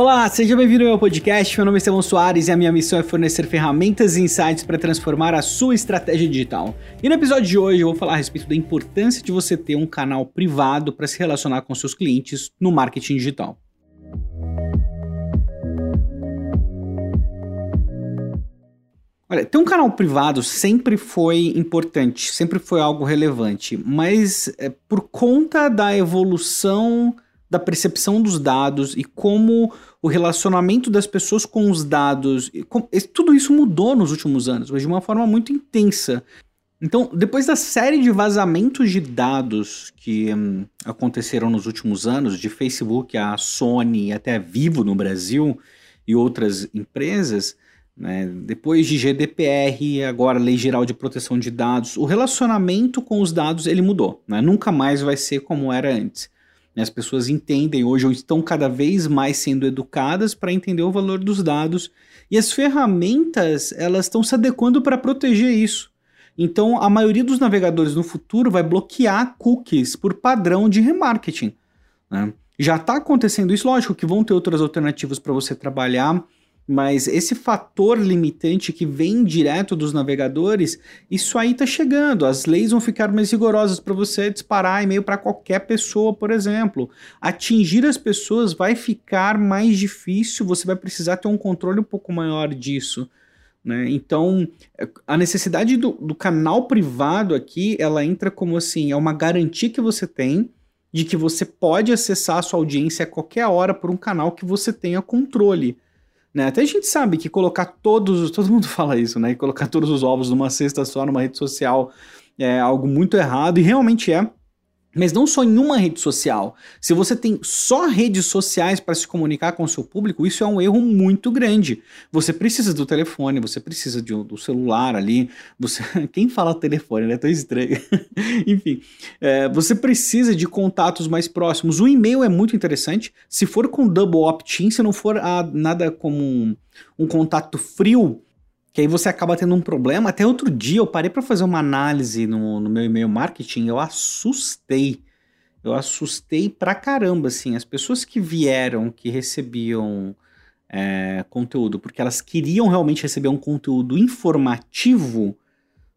Olá, seja bem-vindo ao meu podcast. Meu nome é Estevão Soares e a minha missão é fornecer ferramentas e insights para transformar a sua estratégia digital. E no episódio de hoje eu vou falar a respeito da importância de você ter um canal privado para se relacionar com seus clientes no marketing digital. Olha, ter um canal privado sempre foi importante, sempre foi algo relevante, mas é, por conta da evolução da percepção dos dados e como o relacionamento das pessoas com os dados, tudo isso mudou nos últimos anos, mas de uma forma muito intensa. Então, depois da série de vazamentos de dados que hum, aconteceram nos últimos anos, de Facebook, a Sony, até Vivo no Brasil e outras empresas, né, depois de GDPR, agora Lei Geral de Proteção de Dados, o relacionamento com os dados ele mudou. Né? Nunca mais vai ser como era antes. As pessoas entendem hoje ou estão cada vez mais sendo educadas para entender o valor dos dados e as ferramentas elas estão se adequando para proteger isso. Então, a maioria dos navegadores no futuro vai bloquear cookies por padrão de remarketing. Né? Já está acontecendo isso, lógico que vão ter outras alternativas para você trabalhar mas esse fator limitante que vem direto dos navegadores, isso aí está chegando. As leis vão ficar mais rigorosas para você disparar e-mail para qualquer pessoa, por exemplo. Atingir as pessoas vai ficar mais difícil, você vai precisar ter um controle um pouco maior disso. Né? Então, a necessidade do, do canal privado aqui, ela entra como assim, é uma garantia que você tem de que você pode acessar a sua audiência a qualquer hora por um canal que você tenha controle. Né? Até a gente sabe que colocar todos, todo mundo fala isso, né? colocar todos os ovos numa cesta só numa rede social é algo muito errado e realmente é. Mas não só em uma rede social. Se você tem só redes sociais para se comunicar com o seu público, isso é um erro muito grande. Você precisa do telefone, você precisa de, do celular ali. Você, quem fala telefone, né? Tão estranho. Enfim, é, você precisa de contatos mais próximos. O e-mail é muito interessante. Se for com double opt-in, se não for a, nada como um, um contato frio, que aí você acaba tendo um problema. Até outro dia eu parei para fazer uma análise no, no meu e-mail marketing, eu assustei. Eu assustei pra caramba, assim. As pessoas que vieram, que recebiam é, conteúdo, porque elas queriam realmente receber um conteúdo informativo,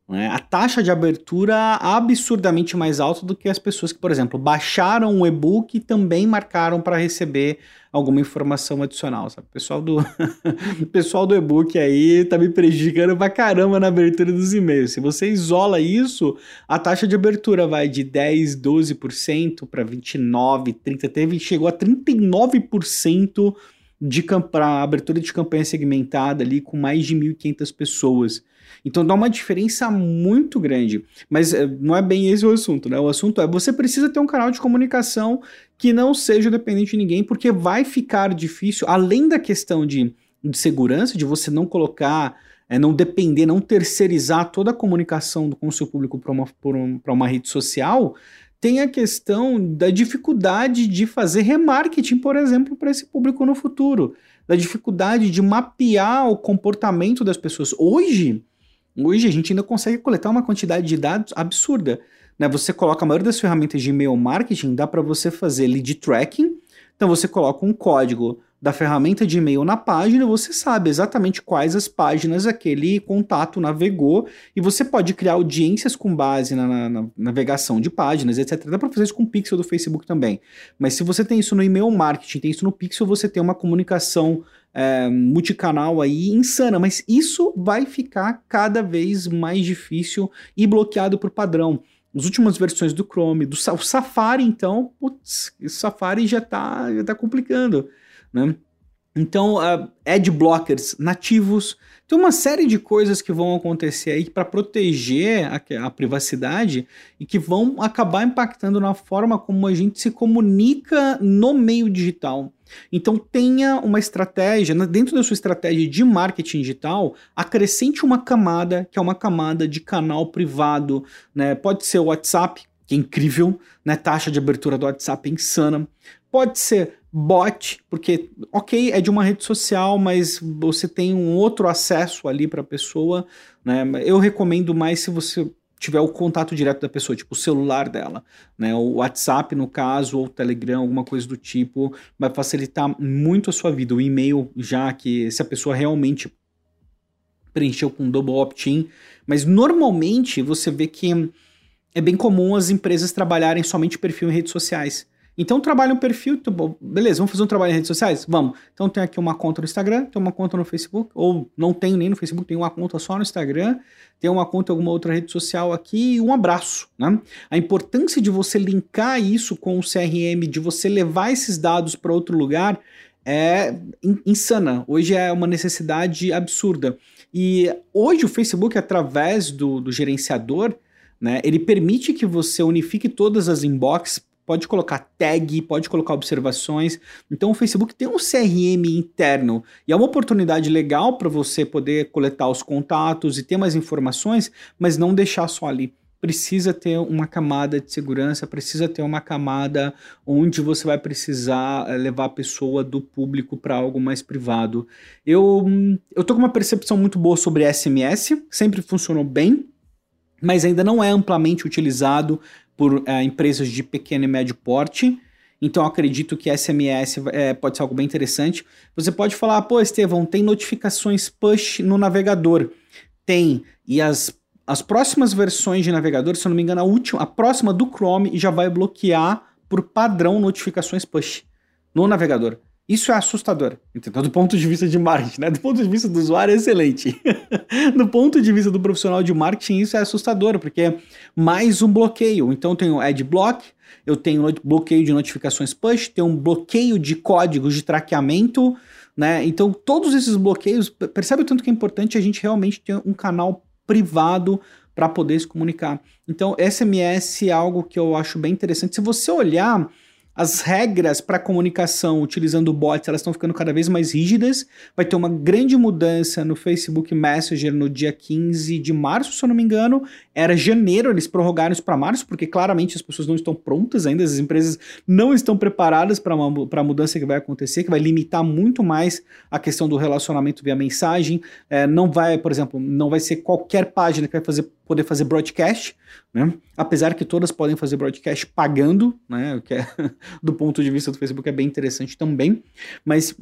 né, a taxa de abertura absurdamente mais alta do que as pessoas que, por exemplo, baixaram o e-book e também marcaram para receber alguma informação adicional, sabe? O pessoal do, pessoal do e-book aí tá me prejudicando pra caramba na abertura dos e-mails. Se você isola isso, a taxa de abertura vai de 10, 12% para 29, 30, teve chegou a 39% de para abertura de campanha segmentada ali com mais de 1.500 pessoas. Então dá uma diferença muito grande. Mas eh, não é bem esse o assunto, né? O assunto é você precisa ter um canal de comunicação que não seja dependente de ninguém, porque vai ficar difícil, além da questão de, de segurança, de você não colocar, é, não depender, não terceirizar toda a comunicação com o seu público para uma, um, uma rede social, tem a questão da dificuldade de fazer remarketing, por exemplo, para esse público no futuro, da dificuldade de mapear o comportamento das pessoas. Hoje, Hoje a gente ainda consegue coletar uma quantidade de dados absurda. Né? Você coloca a maioria das ferramentas de e-mail marketing, dá para você fazer lead tracking. Então você coloca um código da ferramenta de e-mail na página, você sabe exatamente quais as páginas aquele contato navegou e você pode criar audiências com base na, na, na navegação de páginas, etc. Dá para fazer isso com o Pixel do Facebook também. Mas se você tem isso no e-mail marketing, tem isso no Pixel, você tem uma comunicação é, multicanal aí insana, mas isso vai ficar cada vez mais difícil e bloqueado por padrão. As últimas versões do Chrome, do Safari, então, putz, o Safari já está já tá complicando, né? Então, uh, ad blockers nativos, tem uma série de coisas que vão acontecer aí para proteger a, a, privacidade e que vão acabar impactando na forma como a gente se comunica no meio digital. Então tenha uma estratégia, dentro da sua estratégia de marketing digital, acrescente uma camada, que é uma camada de canal privado, né? Pode ser o WhatsApp, que é incrível, né? Taxa de abertura do WhatsApp é insana. Pode ser bot, porque, ok, é de uma rede social, mas você tem um outro acesso ali para a pessoa, né? Eu recomendo mais se você tiver o contato direto da pessoa, tipo o celular dela, né? O WhatsApp, no caso, ou o Telegram, alguma coisa do tipo, vai facilitar muito a sua vida. O e-mail, já que se a pessoa realmente preencheu com double opt-in, mas normalmente você vê que é bem comum as empresas trabalharem somente perfil em redes sociais. Então trabalha um perfil, então, beleza, vamos fazer um trabalho em redes sociais? Vamos. Então tem aqui uma conta no Instagram, tem uma conta no Facebook, ou não tenho nem no Facebook, tenho uma conta só no Instagram, tem uma conta em alguma outra rede social aqui e um abraço. Né? A importância de você linkar isso com o CRM, de você levar esses dados para outro lugar, é insana. Hoje é uma necessidade absurda. E hoje o Facebook, através do, do gerenciador, né, ele permite que você unifique todas as inbox pode colocar tag, pode colocar observações. Então o Facebook tem um CRM interno e é uma oportunidade legal para você poder coletar os contatos e ter mais informações, mas não deixar só ali. Precisa ter uma camada de segurança, precisa ter uma camada onde você vai precisar eh, levar a pessoa do público para algo mais privado. Eu, eu tô com uma percepção muito boa sobre SMS, sempre funcionou bem, mas ainda não é amplamente utilizado por é, empresas de pequeno e médio porte. Então acredito que SMS é, pode ser algo bem interessante. Você pode falar, pô, Estevão, tem notificações push no navegador. Tem. E as, as próximas versões de navegador, se eu não me engano, a última, a próxima do Chrome já vai bloquear por padrão notificações push no navegador. Isso é assustador, entendeu? Do ponto de vista de marketing, né? Do ponto de vista do usuário é excelente. do ponto de vista do profissional de marketing, isso é assustador, porque é mais um bloqueio. Então eu tenho adblock, eu tenho bloqueio de notificações push, tenho um bloqueio de códigos de traqueamento, né? Então todos esses bloqueios, percebe o tanto que é importante a gente realmente ter um canal privado para poder se comunicar. Então SMS é algo que eu acho bem interessante. Se você olhar as regras para comunicação utilizando bots elas estão ficando cada vez mais rígidas. Vai ter uma grande mudança no Facebook Messenger no dia 15 de março, se eu não me engano. Era janeiro, eles prorrogaram isso para março, porque claramente as pessoas não estão prontas ainda, as empresas não estão preparadas para a mudança que vai acontecer, que vai limitar muito mais a questão do relacionamento via mensagem. É, não vai, por exemplo, não vai ser qualquer página que vai fazer, poder fazer broadcast, né? Apesar que todas podem fazer broadcast pagando, né? Que é, do ponto de vista do Facebook é bem interessante também. Mas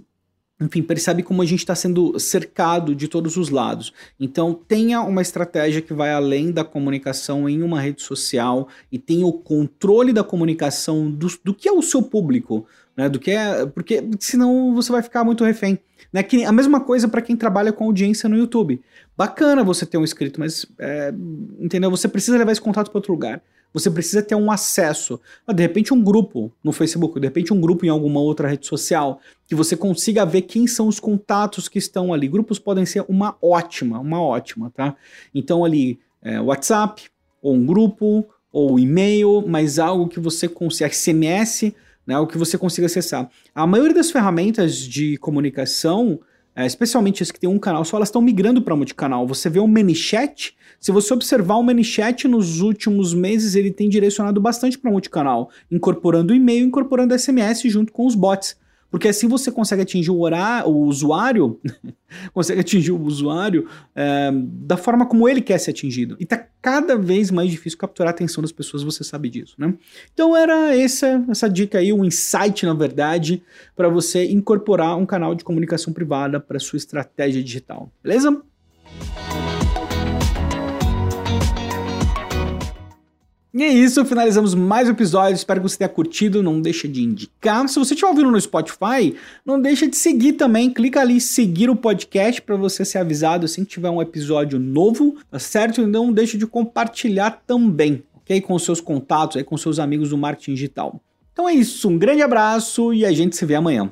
enfim, percebe como a gente está sendo cercado de todos os lados. Então, tenha uma estratégia que vai além da comunicação em uma rede social e tenha o controle da comunicação do, do que é o seu público, né? Do que é, porque senão você vai ficar muito refém. Né? Que a mesma coisa para quem trabalha com audiência no YouTube. Bacana você ter um inscrito, mas é, entendeu? Você precisa levar esse contato para outro lugar. Você precisa ter um acesso. Ah, de repente, um grupo no Facebook, de repente, um grupo em alguma outra rede social, que você consiga ver quem são os contatos que estão ali. Grupos podem ser uma ótima, uma ótima, tá? Então, ali, é, WhatsApp, ou um grupo, ou e-mail, mas algo que você consiga, SMS, né, o que você consiga acessar. A maioria das ferramentas de comunicação, é, especialmente as que tem um canal só, elas estão migrando para multicanal. Você vê o ManyChat, se você observar o ManyChat nos últimos meses, ele tem direcionado bastante para multicanal, incorporando e-mail, incorporando SMS junto com os bots. Porque assim você consegue atingir o, horário, o usuário, consegue atingir o usuário é, da forma como ele quer ser atingido. E tá cada vez mais difícil capturar a atenção das pessoas, você sabe disso, né? Então era essa, essa dica aí, um insight, na verdade, para você incorporar um canal de comunicação privada para sua estratégia digital. Beleza? E é isso, finalizamos mais um episódio. Espero que você tenha curtido. Não deixa de indicar. Se você estiver ouvindo no Spotify, não deixa de seguir também. Clica ali seguir o podcast para você ser avisado assim que tiver um episódio novo, tá certo? E não deixa de compartilhar também, ok? Com seus contatos, aí, com seus amigos do marketing digital. Então é isso, um grande abraço e a gente se vê amanhã.